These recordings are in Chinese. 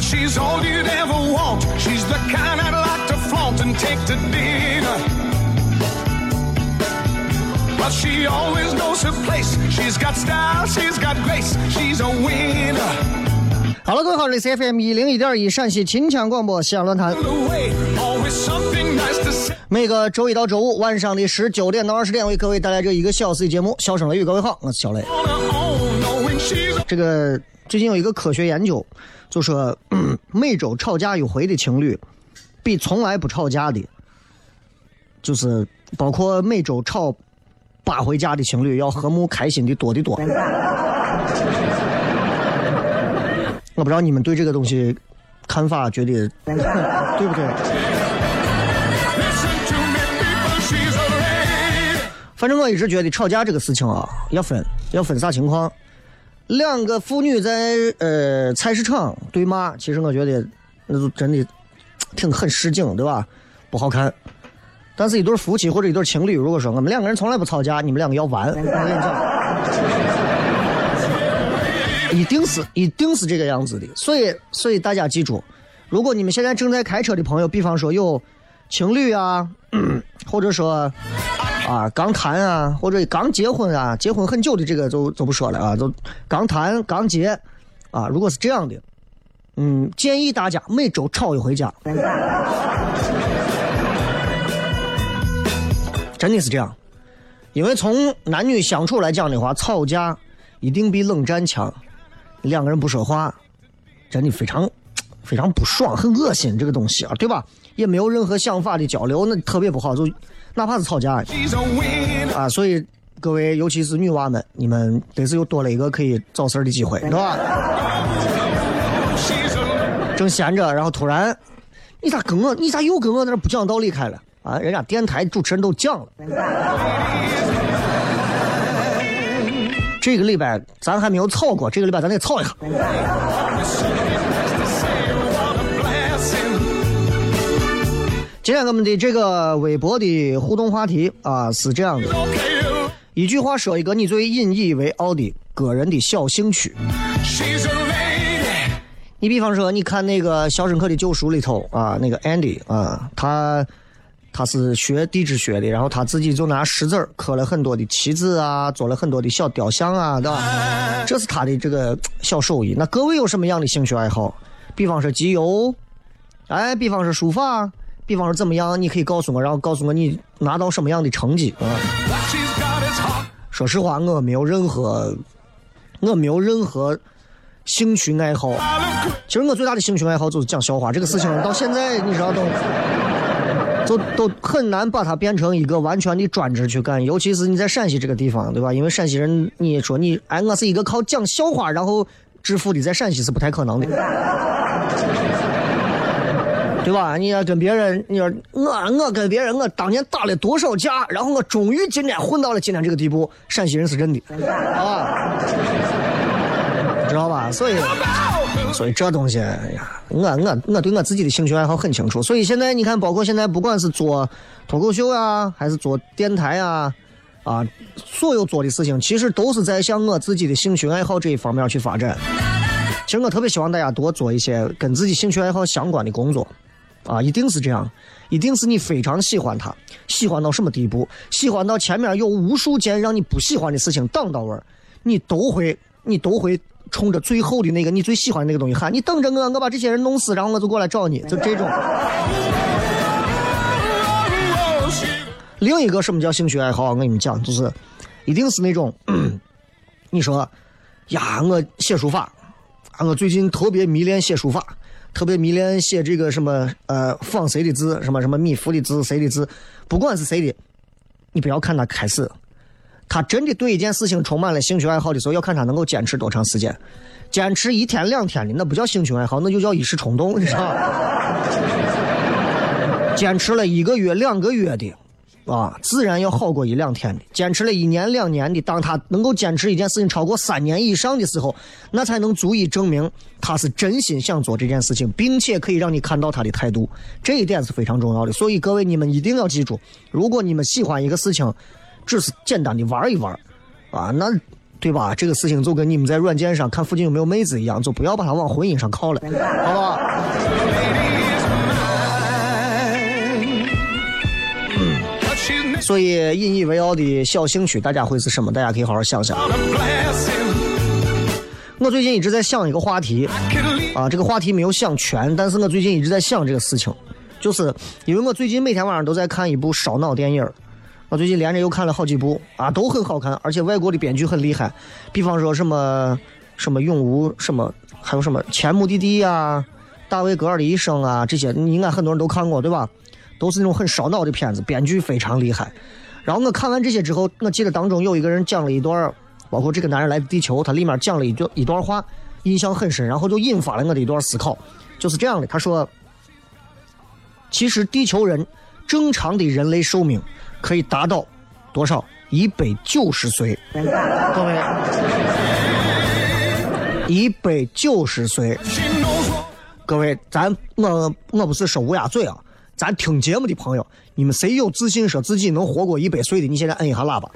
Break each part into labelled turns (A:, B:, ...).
A: She's all you'd ever want. She's the kind I'd like to flaunt and take to dinner. But she always knows her place. She's got style, she's got grace, she's a winner.
B: 好了，各位好，这里是 FM 一零一点一陕西秦腔广播西安论坛.每个周一到周五晚上的十九点到二十点，为各位带来这一个小时的节目《笑声雷雨》。各位好，我是小雷。这个最近有一个科学研究，就说、每周吵架一回的情侣，比从来不吵架的，就是包括每周吵八回架的情侣，要和睦开心的多得多。我不知道你们对这个东西看法，觉得 对不对？反正我一直觉得吵架这个事情啊，要分要分啥情况。两个妇女在呃菜市场对骂，其实我觉得那就真的挺很市井，对吧？不好看。但是，一对夫妻或者一对情侣，如果说我们两个人从来不吵架，你们两个要完，我跟你讲，一定是一定是这个样子的。所以，所以大家记住，如果你们现在正在开车的朋友，比方说有情侣啊，或者说啊刚谈啊，或者刚结婚啊，结婚很久的这个就就不说了啊，就刚谈刚结啊，如果是这样的，嗯，建议大家每周吵一回架。真的是这样，因为从男女相处来讲的话，吵架一定比冷战强。两个人不说话，真的非常非常不爽，很恶心这个东西啊，对吧？也没有任何想法的交流，那特别不好。就哪怕是吵架啊，所以各位，尤其是女娃们，你们得是又多了一个可以找事儿的机会，对吧？正闲着，然后突然，你咋跟我，你咋又跟我在这不讲道理开了啊？人家电台主持人都讲了。这个礼拜咱还没有吵过，这个礼拜咱得吵一下。今天我们的这个微博的互动话题啊是这样的：一句话说一个你最引以为傲的个人的小兴趣。你比方说，你看那个《肖申克的救赎》里头啊，那个 Andy 啊，他他是学地质学的，然后他自己就拿石子刻了很多的旗子啊，做了很多的小雕像啊，对吧？这是他的这个小手艺。那各位有什么样的兴趣爱好？比方说集邮，哎，比方说书法，比方说怎么样？你可以告诉我，然后告诉我你拿到什么样的成绩啊？说实话，我没有任何，我没有任何兴趣爱好。其实我最大的兴趣爱好就是讲笑话，这个事情到现在你知道都。都都很难把它变成一个完全的专职去干，尤其是你在陕西这个地方，对吧？因为陕西人，你说你哎，我是一个靠讲笑话然后致富的，在陕西是不太可能的。对吧？你要跟别人，你说我我跟别人我当年打了多少架，然后我终于今天混到了今天这个地步。陕西人是真的啊，知道吧？所以所以这东西，哎呀，我我我对我自己的兴趣爱好很清楚。所以现在你看，包括现在不管是做脱口秀啊，还是做电台啊，啊，所有做的事情，其实都是在向我自己的兴趣爱好这一方面去发展。其实我特别希望大家多做一些跟自己兴趣爱好相关的工作，啊，一定是这样，一定是你非常喜欢他，喜欢到什么地步？喜欢到前面有无数件让你不喜欢的事情挡到位儿，你都会，你都会冲着最后的那个你最喜欢的那个东西喊，你等着我，我把这些人弄死，然后我就过来找你，就这种。另一个什么叫兴趣爱好？我跟你们讲，就是一定是那种，你说呀，我写书法。啊，我最近特别迷恋写书法，特别迷恋写这个什么呃仿谁的字，什么什么米芾的字，谁的字，不管是谁的，你不要看他开始，他真的对一件事情充满了兴趣爱好的时候，要看他能够坚持多长时间。坚持一天两天的那不叫兴趣爱好，那就叫一时冲动，你知道吗？坚持了一个月、两个月的。啊，自然要好过一两天的。坚持了一年两年的，当他能够坚持一件事情超过三年以上的时候，那才能足以证明他是真心想做这件事情，并且可以让你看到他的态度。这一点是非常重要的。所以各位，你们一定要记住，如果你们喜欢一个事情，只是简单的玩一玩，啊，那对吧？这个事情就跟你们在软件上看附近有没有妹子一样，就不要把它往婚姻上靠了，好不好？所以引以为傲的小兴趣，大家会是什么？大家可以好好想想。我最近一直在想一个话题，啊，这个话题没有想全，但是我最近一直在想这个事情，就是因为我最近每天晚上都在看一部烧脑电影我最近连着又看了好几部，啊，都很好看，而且外国的编剧很厉害，比方说什么什么永无什么，还有什么前目的地呀，大卫格尔的一生啊，这些你应该很多人都看过，对吧？都是那种很烧脑的片子，编剧非常厉害。然后我看完这些之后，我记得当中有一个人讲了一段，包括这个男人来自地球，他里面讲了一段一段话，印象很深，然后就引发了我的一段思考，就是这样的。他说：“其实地球人正常的人类寿命可以达到多少？一百九十岁。各位，一百九十岁。各位，咱我我不是说乌鸦嘴啊。”咱听节目的朋友，你们谁有自信说自己能活过一百岁的？你现在摁一下喇叭。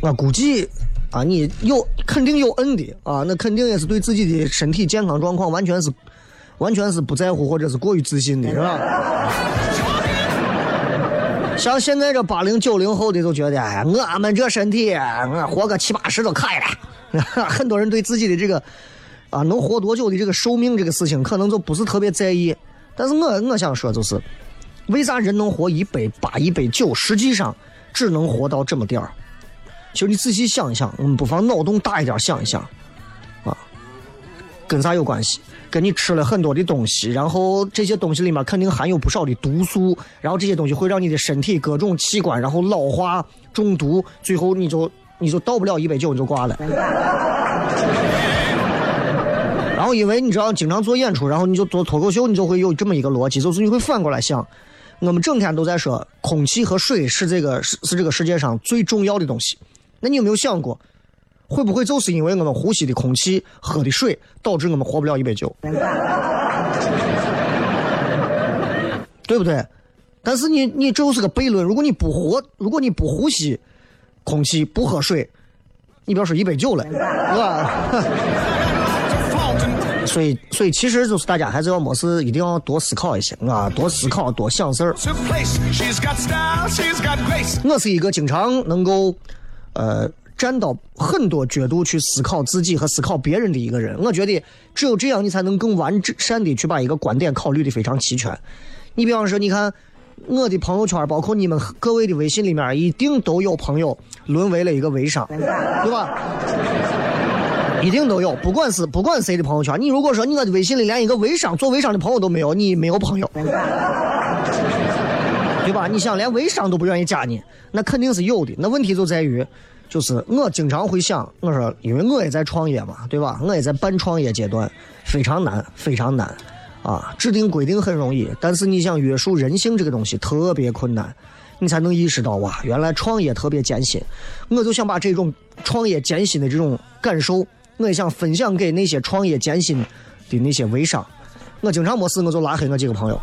B: 我估计啊，你有肯定有摁的啊，那肯定也是对自己的身体健康状况完全是完全是不在乎或者是过于自信的，是吧？像现在这八零九零后的都觉得，哎，我们这身体，我活个七八十都可以了。很多人对自己的这个。啊，能活多久的这个寿命这个事情，可能就不是特别在意。但是我我想说，就是为啥人能活一百八、一百九，实际上只能活到这么点儿。其实你仔细想一想，我们不妨脑洞大一点想一想，啊，跟啥有关系？跟你吃了很多的东西，然后这些东西里面肯定含有不少的毒素，然后这些东西会让你的身体各种器官然后老化、中毒，最后你就你就到不了一百九你就挂了。然后，因为你知道经常做演出，然后你就做脱口秀，你就会有这么一个逻辑，就是你会反过来想，我们整天都在说空气和水是这个是是这个世界上最重要的东西，那你有没有想过，会不会就是因为我们呼吸的空气、喝的水，导致我们活不了一百九？对不对？但是你你这就是个悖论，如果你不活，如果你不呼吸空气、不喝水，你不要说一百九了，是吧？所以，所以其实就是大家还是要没事一定要多思考一些啊，多思考，多想事儿。我是一个经常能够，呃，站到很多角度去思考自己和思考别人的一个人。我觉得只有这样，你才能更完善的去把一个观点考虑的非常齐全。你比方说，你看我的朋友圈，包括你们各位的微信里面，一定都有朋友沦为了一个微商，对吧？一定都有，不管是不管谁的朋友圈，你如果说你我的微信里连一个微商做微商的朋友都没有，你没有朋友，对吧？你想连微商都不愿意加你，那肯定是有的。那问题就在于，就是我经常会想，我说因为我也在创业嘛，对吧？我也在半创业阶段，非常难，非常难啊！制定规定很容易，但是你想约束人性这个东西特别困难，你才能意识到哇，原来创业特别艰辛。我就想把这种创业艰辛的这种感受，我也想分享给那些创业艰辛的那些微商。我经常没事我就拉黑我几个朋友。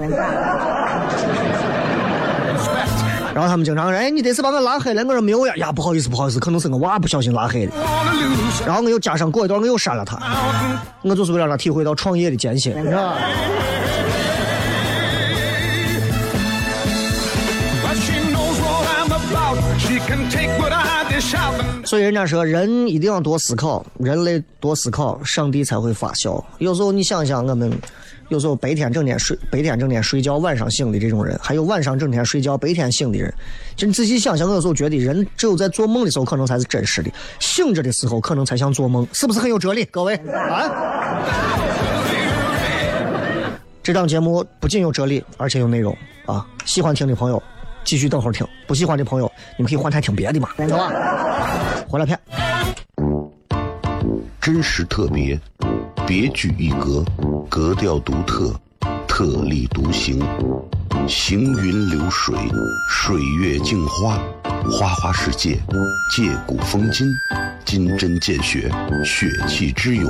B: 然后他们经常说：“哎，你这次把我拉黑了。”我说：“没有呀，呀，不好意思，不好意思，可能是我娃不小心拉黑的。”然后我又加上过一段，我又删了他。我就是为了让他体会到创业的艰辛，是吧？所以人家说，人一定要多思考，人类多思考，上帝才会发笑。有时候你想想，我们有时候白天整天睡，白天整天睡觉，晚上醒的这种人，还有晚上整天睡觉，白天醒的人，就你仔细想想，我有时候觉得人只有在做梦的时候，可能才是真实的；醒着的时候，可能才像做梦，是不是很有哲理？各位啊！这档节目不仅有哲理，而且有内容啊！喜欢听的朋友。继续等会儿听，不喜欢的朋友，你们可以换台听别的嘛，走吧？回来片，
C: 真实特别，别具一格，格调独特，特立独行，行云流水，水月镜花，花花世界，借古风今，金针见血，血气之勇。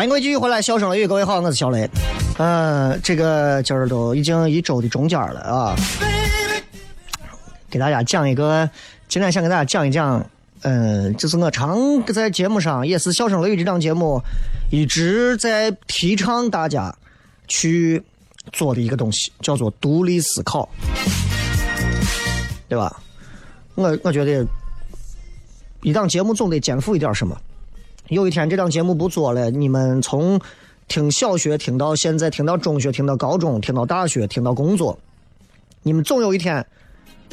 B: 欢迎各位继续回来，笑声雷雨，各位好，我是小雷。嗯，这个今儿都已经一周的中间了啊，给大家讲一个，今天想给大家讲一讲，嗯，就是我常在节目上，也是笑声雷雨这档节目一直在提倡大家去做的一个东西，叫做独立思考，对吧？我我觉得一档节目总得肩负一点什么。有一天这档节目不做了，你们从听小学听到现在，听到中学，听到高中，听到大学，听到工作，你们总有一天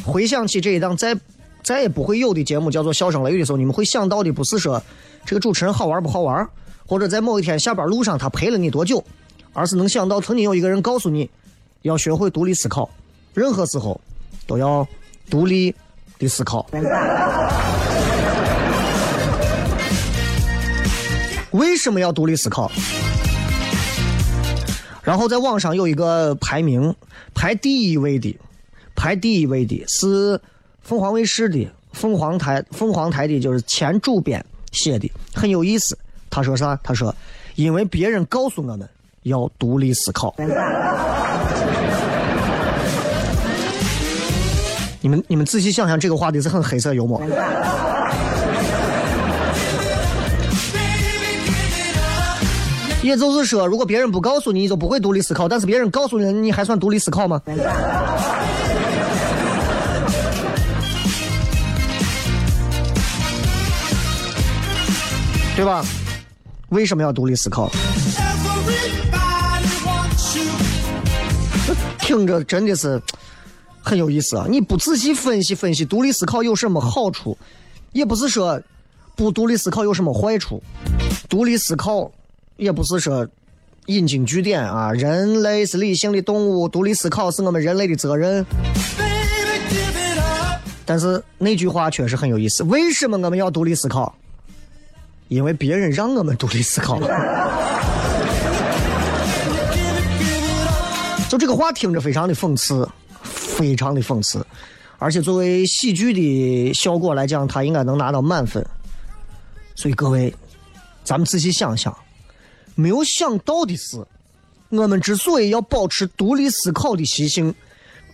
B: 回想起这一档再再也不会有的节目，叫做《笑声雷雨》的时候，你们会想到的不是说这个主持人好玩不好玩，或者在某一天下班路上他陪了你多久，而是能想到曾经有一个人告诉你要学会独立思考，任何时候都要独立的思考。为什么要独立思考？然后在网上有一个排名，排第一位的，排第一位的是凤凰卫视的凤凰台，凤凰台的就是前主编写的，很有意思。他说啥？他说，因为别人告诉我们要独立思考。你们你们仔细想想，这个话题是很黑色幽默。也就是说，如果别人不告诉你，你就不会独立思考；但是别人告诉你，你还算独立思考吗？对吧？为什么要独立思考？听着真的是很有意思啊！你不仔细分析分析，独立思考有什么好处？也不是说不独立思考有什么坏处。独立思考也不是说引经据典啊，人类是理性的动物，独立思考是我们人类的责任。但是那句话确实很有意思。为什么我们要独立思考？因为别人让我们独立思考。就这个话听着非常的讽刺，非常的讽刺，而且作为喜剧的效果来讲，他应该能拿到满分。所以各位，咱们仔细想想，没有想到的是，我们之所以要保持独立思考的习性，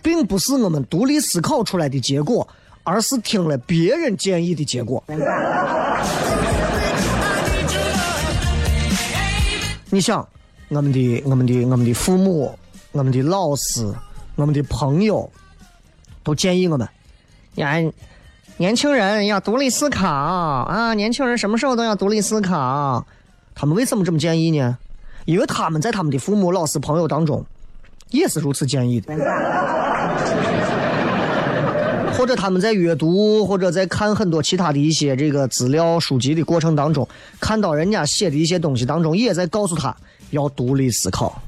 B: 并不是我们独立思考出来的结果。而是听了别人建议的结果。你想，我们的、我们的、我们的父母、我们的老师、我们的朋友，都建议我们：呀，年轻人要独立思考啊！年轻人什么时候都要独立思考。他们为什么这么建议呢？因为他们在他们的父母、老师、朋友当中，也是如此建议的。或者他们在阅读或者在看很多其他的一些这个资料书籍的过程当中，看到人家写的一些东西当中，也在告诉他要独立思考。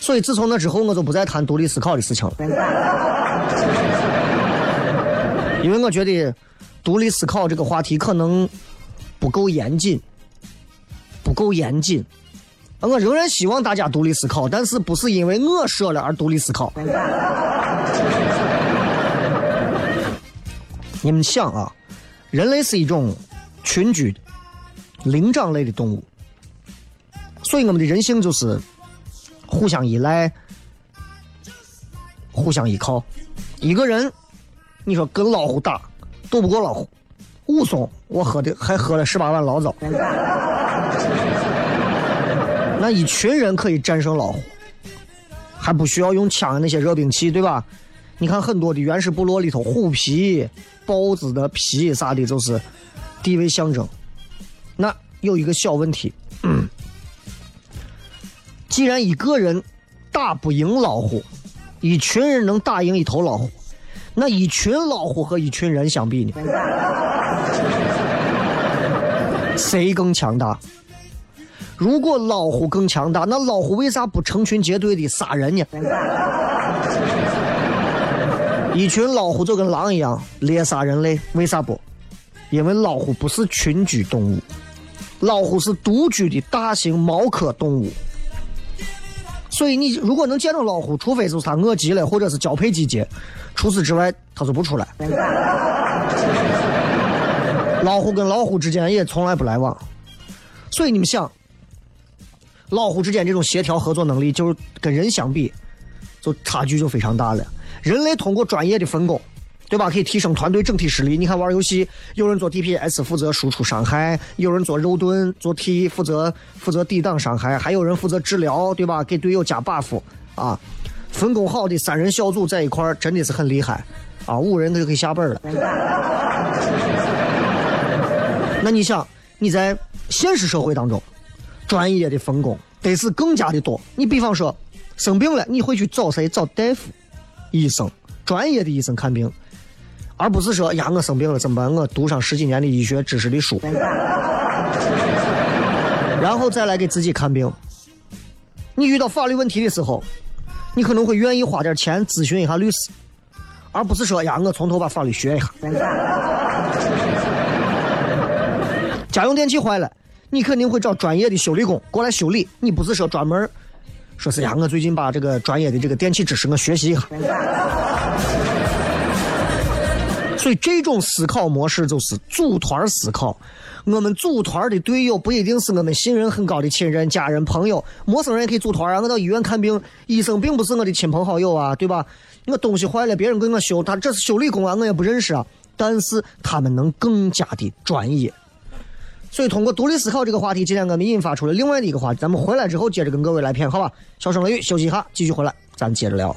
B: 所以自从那之后，我就不再谈独立思考的事情了，因为我觉得独立思考这个话题可能不够严谨，不够严谨。我仍然希望大家独立思考，但是不是因为我说了而独立思考。你们想啊，人类是一种群居的灵长类的动物，所以我们的人性就是互相依赖、互相依靠。一个人，你说跟老虎打，斗不过老虎，武松我喝的还喝了十八碗醪糟。那一群人可以战胜老虎，还不需要用枪那些热兵器，对吧？你看很多的原始部落里头，虎皮、豹子的皮啥的，就是地位象征。那有一个小问题，既然一个人打不赢老虎，一群人能打赢一头老虎，那一群老虎和一群人相比呢？谁更强大？如果老虎更强大，那老虎为啥不成群结队的杀人呢？一群老虎就跟狼一样猎杀人类，为啥不？因为老虎不是群居动物，老虎是独居的大型猫科动物。所以你如果能见到老虎，除非是它饿极了，或者是交配季节，除此之外它就不出来。老虎跟老虎之间也从来不来往，所以你们想。老虎之间这种协调合作能力，就是跟人相比，就差距就非常大了。人类通过专业的分工，对吧？可以提升团队整体实力。你看玩游戏，有人做 DPS 负责输出伤害，有人做肉盾做 T 负责负责抵挡伤害，还有人负责治疗，对吧？给队友加 buff 啊。分工好的三人小组在一块儿真的是很厉害啊！五人就可以下本了。那你想你在现实社会当中？专业的分工得是更加的多。你比方说生病了，你会去找谁？找大夫、医生，专业的医生看病，而不是说呀，我生病了怎么办？我读上十几年的医学知识的书，然后再来给自己看病。你遇到法律问题的时候，你可能会愿意花点钱咨询一下律师，而不是说呀，我从头把法律学一下。家用电器坏了。你肯定会找专业的修理工过来修理，你不是说专门说是呀？我最近把这个专业的这个电器知识我学习一下。所以这种思考模式就是组团思考。我们组团的队友不一定是我们信任很高的亲人、家人、朋友，陌生人也可以组团啊。我到医院看病，医生并不是我的亲朋好友啊，对吧？我东西坏了，别人给我修，他这是修理工啊，我也不认识啊。但是他们能更加的专业。所以，通过独立思考这个话题，今天我们引发出了另外的一个话题。咱们回来之后，接着跟各位来片，好吧？小声雷雨，休息一下，继续回来，咱接着聊。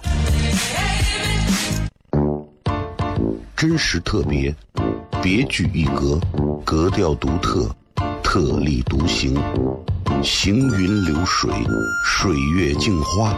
C: 真实特别，别具一格，格调独特，特立独行，行云流水，水月镜花，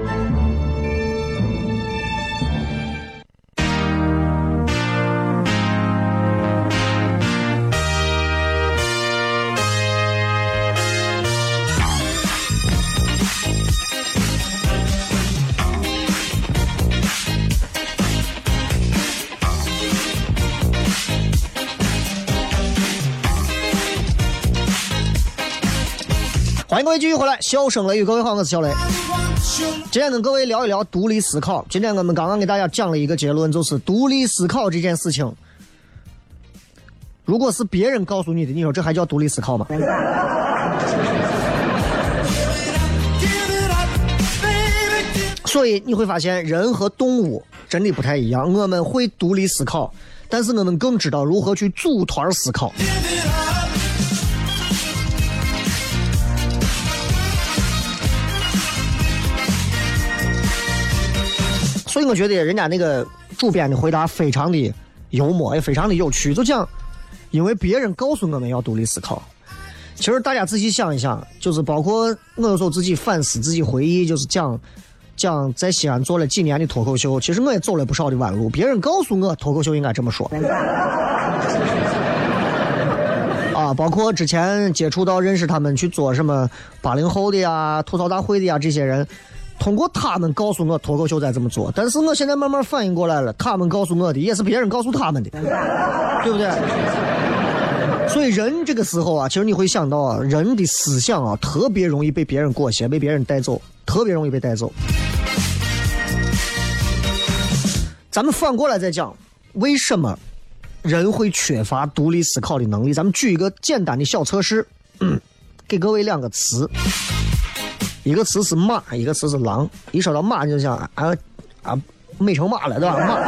B: 各位继续回来，笑声雷雨，各位好，我是小雷。今天跟各位聊一聊独立思考。今天我们刚刚给大家讲了一个结论，就是独立思考这件事情，如果是别人告诉你的，你说这还叫独立思考吗？所以你会发现，人和动物真的不太一样。我们会独立思考，但是我们更知道如何去组团思考。所以我觉得人家那个主编的回答非常的幽默，也非常的有趣。就讲，因为别人告诉我们要独立思考。其实大家仔细想一想，就是包括我有时候自己反思、自己回忆，就是讲讲在西安做了几年的脱口秀，其实我也走了不少的弯路。别人告诉我脱口秀应该这么说。啊，包括之前接触到、认识他们去做什么八零后的呀、吐槽大会的呀这些人。通过他们告诉我脱口秀该怎么做，但是我现在慢慢反应过来了，他们告诉我的也是别人告诉他们的，对不对？所以人这个时候啊，其实你会想到啊，人的思想啊，特别容易被别人裹挟，被别人带走，特别容易被带走。咱们反过来再讲，为什么人会缺乏独立思考的能力？咱们举一个简单的小测试，给各位两个词。一个词是马，一个词是狼。一说到马，你就想啊啊，美成马了，对吧？马。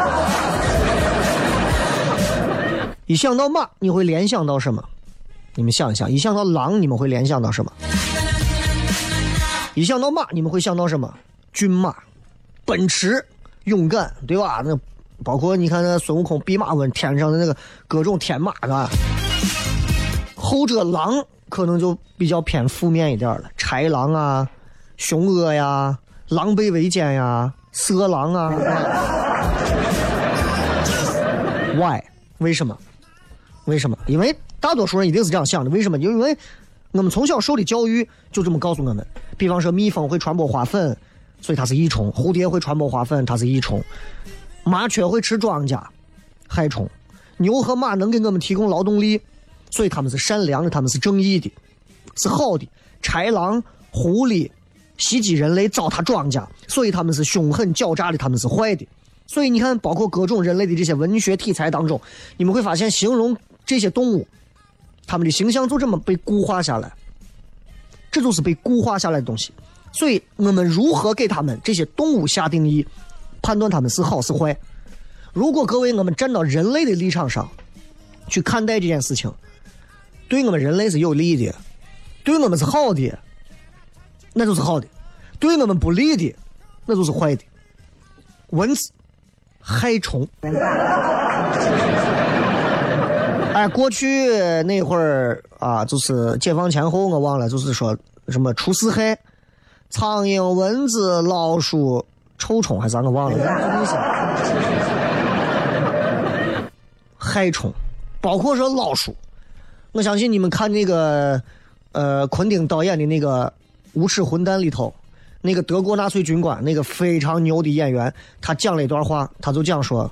B: 一想到马，你会联想到什么？你们想一想。一想到狼，你们会联想到什么？一想到马，你们会想到什么？骏马、奔驰、勇敢，对吧？那包括你看那孙悟空弼马温天上的那个各种天马，是吧？后者狼可能就比较偏负面一点了，豺狼啊。凶恶呀，狼狈为奸呀，色狼啊！Why？为什么？为什么？因为大多数人一定是这样想的。为什么？因为我们从小受的教育就这么告诉我们。比方说，蜜蜂会传播花粉，所以它是益虫；蝴蝶会传播花粉，它是益虫；麻雀会吃庄稼，害虫；牛和马能给我们提供劳动力，所以他们是善良的，他们是正义的，是好的。豺狼、狐狸。袭击人类，糟蹋庄稼，所以他们是凶狠狡诈的，他们是坏的。所以你看，包括各种人类的这些文学题材当中，你们会发现，形容这些动物，他们的形象就这么被固化下来。这就是被固化下来的东西。所以我们如何给他们这些动物下定义，判断他们是好是坏？如果各位我们站到人类的立场上去看待这件事情，对我们人类是有利的，对我们是好的。那就是好的，对我们不利的，那就是坏的。蚊子，害虫。哎，过去那会儿啊，就是解放前后，我忘了，就是说什么除四害，苍蝇、蚊子、老鼠臭虫还是啥我忘了，害虫，包括说老鼠，我相信你们看那个，呃，昆汀导演的那个《无耻混蛋》里头，那个德国纳粹军官，那个非常牛的演员，他讲了一段话，他就讲说，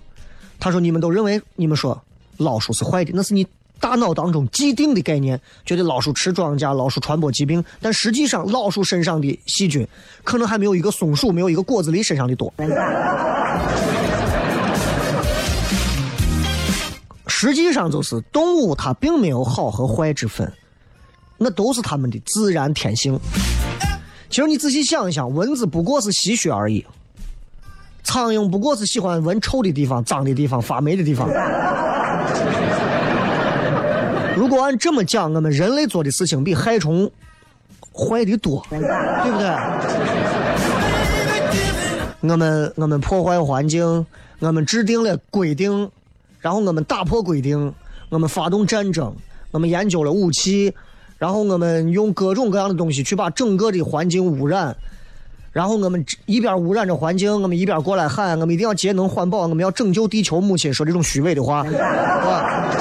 B: 他说你们都认为你们说老鼠是坏的，那是你大脑当中既定的概念，觉得老鼠吃庄稼，老鼠传播疾病，但实际上老鼠身上的细菌可能还没有一个松鼠、没有一个果子狸身上的多。实际上就是动物，它并没有好和坏之分，那都是它们的自然天性。其实你仔细想一想，蚊子不过是吸血而已，苍蝇不过是喜欢闻臭的地方、脏的地方、发霉的地方。如果按这么讲，我们人类做的事情比害虫坏的多，对不对？我们我们破坏环境，我们制定了规定。然后我们打破规定，我们发动战争，我们研究了武器，然后我们用各种各样的东西去把整个的环境污染，然后我们一边污染着环境，我们一边过来喊，我们一定要节能环保，我们要拯救地球母亲，说这种虚伪的话，是吧？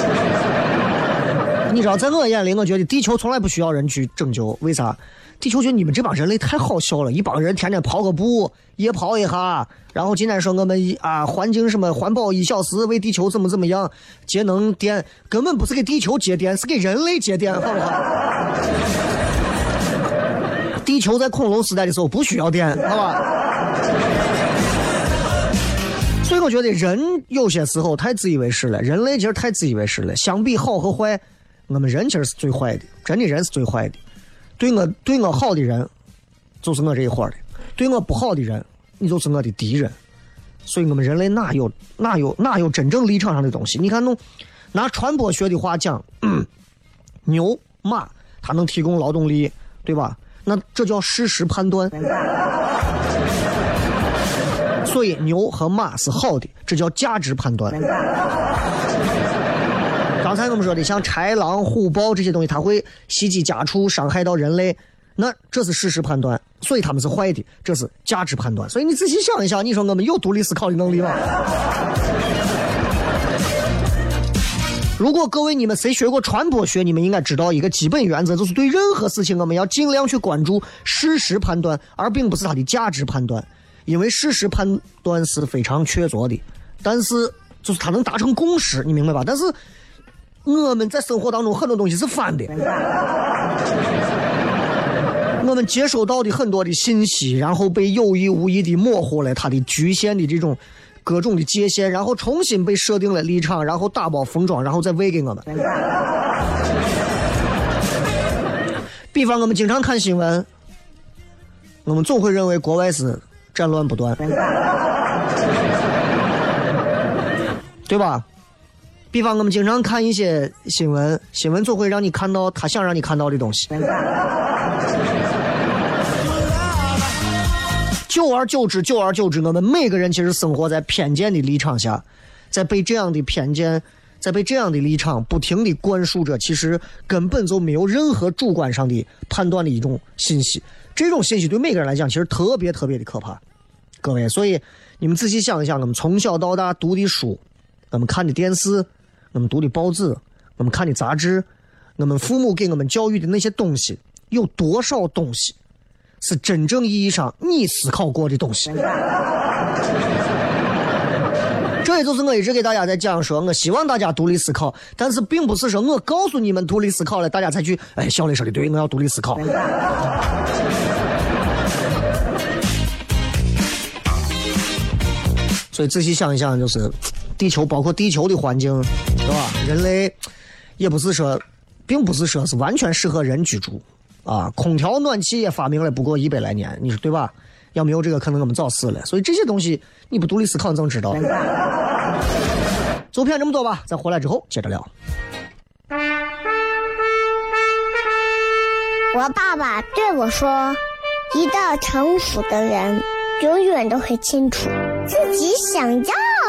B: 你知道，在我眼里，我觉得地球从来不需要人去拯救，为啥？地球觉得你们这帮人类太好笑了，一帮人天天跑个步，夜跑一下，然后今天说我们一啊环境什么环保一小时，为地球怎么怎么样，节能电根本不是给地球节电，是给人类节电，好不好？地球在恐龙时代的时候不需要电，好吧？所以我觉得人有些时候太自以为是了，人类其实太自以为是了。相比好和坏，我们人其实是最坏的，真的人是最坏的。对我对我好的人，就是我这一伙的；对我不好的人，你就是我的敌人。所以我们人类哪有哪有哪有真正立场上的东西？你看，弄拿传播学的话讲，牛马它能提供劳动力，对吧？那这叫事实判断。所以牛和马是好的，这叫价值判断。刚才我们说的像豺狼虎豹这些东西，它会袭击家畜，伤害到人类，那这是事实判断，所以他们是坏的，这是价值判断。所以你仔细想一想，你说我们有独立思考的能力吗？如果各位你们谁学过传播学，你们应该知道一个基本原则，就是对任何事情我们要尽量去关注事实判断，而并不是它的价值判断，因为事实判断是非常确凿的，但是就是它能达成共识，你明白吧？但是。我们在生活当中很多东西是反的，我们接收到的很多的信息，然后被有意无意的模糊了它的局限的这种各种的界限，然后重新被设定了立场，然后打包封装，然后再喂给我们。比方我们经常看新闻，我们总会认为国外是战乱不断，对吧？比方我们经常看一些新闻，新闻总会让你看到他想让你看到的东西。久而久之，久而久之，我们每个人其实生活在偏见的立场下，在被这样的偏见，在被这样的立场不停的灌输着，其实根本就没有任何主观上的判断的一种信息。这种信息对每个人来讲，其实特别特别的可怕。各位，所以你们仔细想一想，我们从小到大读的书，我们看的电视。我们读的报纸，我们看的杂志，我们父母给我们教育的那些东西，有多少东西是真正意义上你思考过的东西？这也就是我一直给大家在讲，说我希望大家独立思考，但是并不是说我告诉你们独立思考了，大家才去。哎，小雷说的对，我要独立思考。所以仔细想一想，就是。地球包括地球的环境，是吧？人类也不是说，并不是说是完全适合人居住啊。空调、暖气也发明了不过一百来年，你说对吧？要没有这个，可能我们早死了。所以这些东西你不独立思考，你怎么知道？就骗这么多吧，咱回来之后接着聊。
D: 我爸爸对我说：“一个成熟的人，永远都会清楚自己想要。”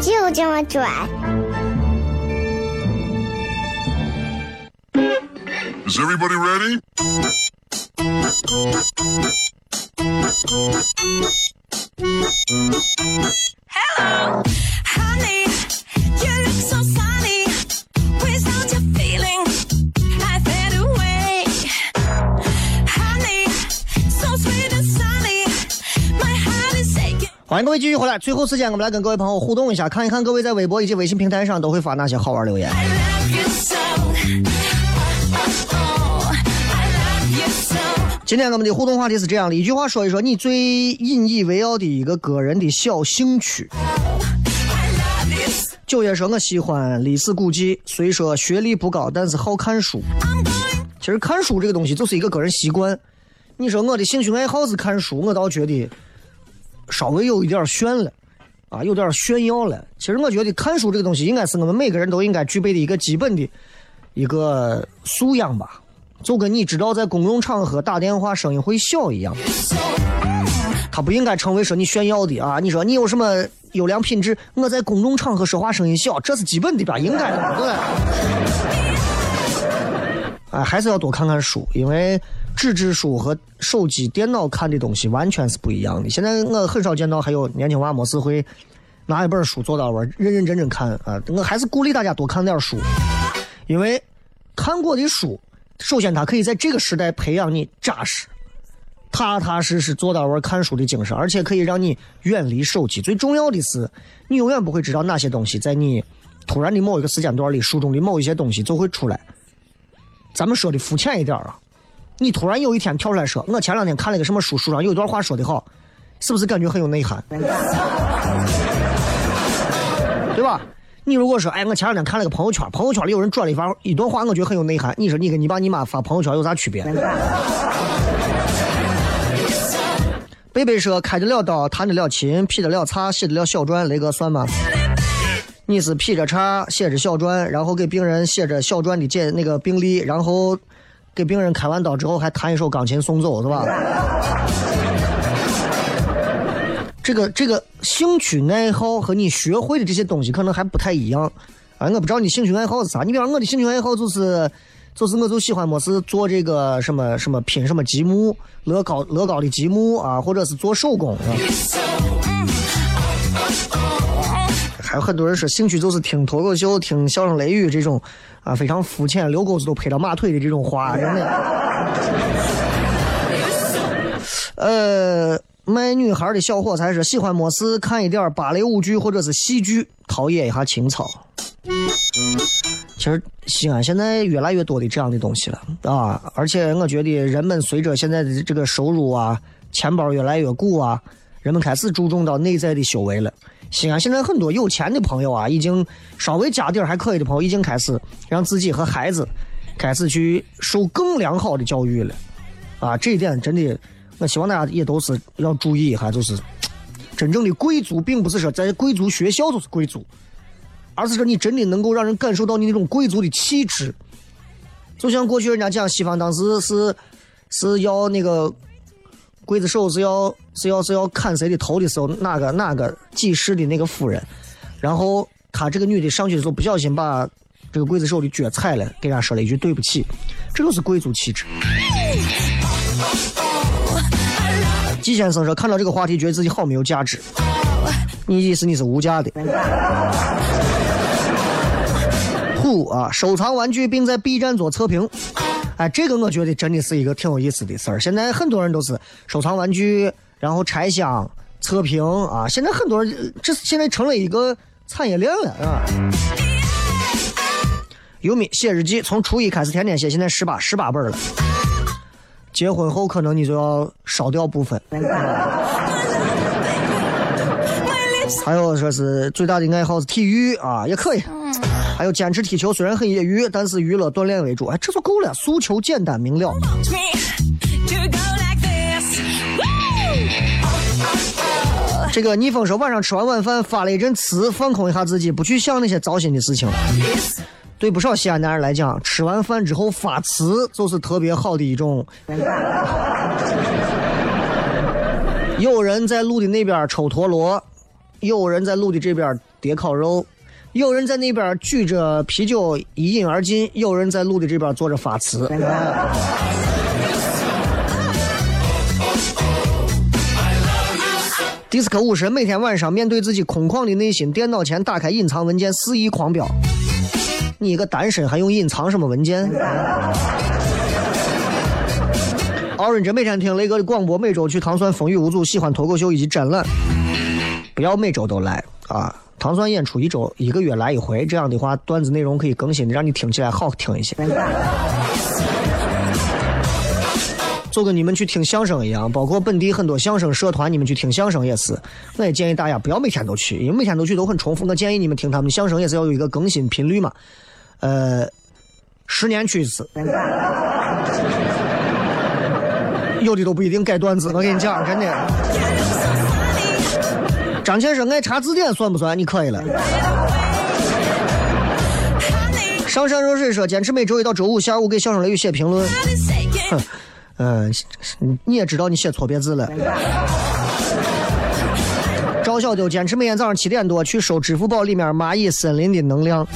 D: 就这么拽。
E: Is everybody ready?
B: 各位继续回来，最后时间我们来跟各位朋友互动一下，看一看各位在微博以及微信平台上都会发哪些好玩留言。
F: Oh, oh, oh.
B: 今天我们的互动话题是这样的：一句话说一说你最引以为傲的一个个人的小兴趣。九爷说：“我喜欢历史古迹，虽说学历不高，但是好看书。其实看书这个东西就是一个个人习惯。你说我的兴趣爱好是看书，我倒觉得稍微有一点炫了，啊，有点炫耀了。其实我觉得看书这个东西，应该是我们每个人都应该具备的一个基本的一个素养吧。就跟你知道在公共场合打电话声音会小一样
F: ，so.
B: 它不应该成为说你炫耀的啊。你说你有什么优良品质？我在公众场合说话声音小，这是基本的吧，应该的，对。哎，还是要多看看书，因为纸质书和手机、电脑看的东西完全是不一样的。现在我很少见到还有年轻娃没事会拿一本书坐到玩认认真真看啊。我还是鼓励大家多看点书，因为看过的书，首先它可以在这个时代培养你扎实、踏踏实实坐到玩看书的精神，而且可以让你远离手机。最重要的是，你永远不会知道哪些东西在你突然的某一个时间段里，书中的某一些东西就会出来。咱们说的肤浅一点啊，你突然有一天跳出来说，我前两天看了个什么书，书上有一段话说的好，是不是感觉很有内涵？对吧？你如果说，哎，我前两天看了个朋友圈，朋友圈里有人转了一番一段话，我觉得很有内涵。你说你跟你爸你妈发朋友圈有啥区别？贝贝说，开得了刀，弹得了琴，劈得了叉，写得了小篆，雷哥算吗？你是劈着叉，写着小篆，然后给病人写着小篆的解那个病历，然后给病人开完刀之后还弹一首钢琴送走，是吧？这个这个兴趣爱好和你学会的这些东西可能还不太一样。啊，我不知道你兴趣爱好是啥。你比方我的兴趣爱好就是，就是我就喜欢么是做这个什么什么拼什么积木，乐高乐高的积木啊，或者是做手工啊。还有很多人说兴趣就是听脱口秀、听笑声雷雨这种啊非常肤浅、遛狗子都拍到马腿的这种话，真的。呃，卖女孩的小伙才是喜欢没事看一点芭蕾舞剧或者是戏剧，陶冶一下情操。其实西安现在越来越多的这样的东西了啊，而且我觉得人们随着现在的这个收入啊，钱包越来越鼓啊，人们开始注重到内在的修为了。西安现在很多有钱的朋友啊，已经稍微家底儿还可以的朋友，已经开始让自己和孩子开始去受更良好的教育了。啊，这一点真的，我希望大家也都是要注意一下，就是真正的贵族，并不是说在贵族学校就是贵族，而是说你真的能够让人感受到你那种贵族的气质。就像过去人家讲，西方当时是是要那个刽子手是要是要是要砍谁的头的时候，哪个哪个几世的那个夫人，然后他这个女的上去的时候不小心把这个刽子手的脚踩了，给人家说了一句对不起，这就是贵族气质。季先生说：“看到这个话题，觉得自己好没有价值。你意思你是无价的？”虎啊，收藏玩具并在 B 站做测评。哎，这个我觉得真的是一个挺有意思的事儿。现在很多人都是收藏玩具，然后拆箱测评啊。现在很多人，这现在成了一个产业链了啊。优米写日记，从初一开始天天写，现在十八十八本了。结婚后可能你就要烧掉部分。还有说是最大的爱好是体育啊，也可以。还有坚持踢球，虽然很业余，但是娱乐锻炼为主。哎，这就够了，诉求简单明了。这个逆风说晚上吃完晚饭发了一阵词，放空一下自己，不去想那些糟心的事情。对不少西安男人来讲，吃完饭之后发词就是特别好的一种。有人在路的那边抽陀螺，有人在路的这边叠烤肉，有人在那边举着啤酒一饮而尽，有人在路的这边坐着发词。迪斯科武神每天晚上面对自己空旷的内心，电脑前打开隐藏文件肆意狂飙。你个单身还用隐藏什么文件？Orange 每天听雷哥的广播，每周去糖蒜风雨无阻，喜欢脱口秀以及展览。不要每周都来啊！糖蒜演出一周一个月来一回，这样的话段子内容可以更新的，让你听起来好听一些。就跟你们去听相声一样，包括本地很多相声社团，你们去听相声也是。我也建议大家不要每天都去，因为每天都去都很重复。我建议你们听他们相声也是要有一个更新频率嘛。呃，十年去一次，有的都不一定改段子。我跟你讲，真的。张先生爱查字典算不算？你可以了。上善若水说，坚持每周一到周五下午给小声雷雨写评论。哼。嗯，你也知道你写错别字了。赵小丢坚持每天早上七点多去收支付宝里面蚂蚁森林的能量。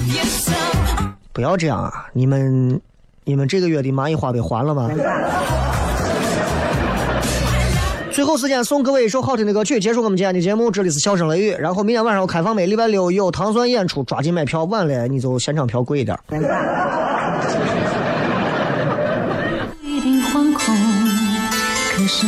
B: 不要这样啊！你们，你们这个月的蚂蚁花呗还了吗？有时间送各位一首好听的歌曲，结束我们今天的节目。这里是笑声雷雨，然后明天晚上我开放麦，礼拜六有糖蒜演出，抓紧买票，晚了你就现场票贵一点。
F: 一定惶恐，可是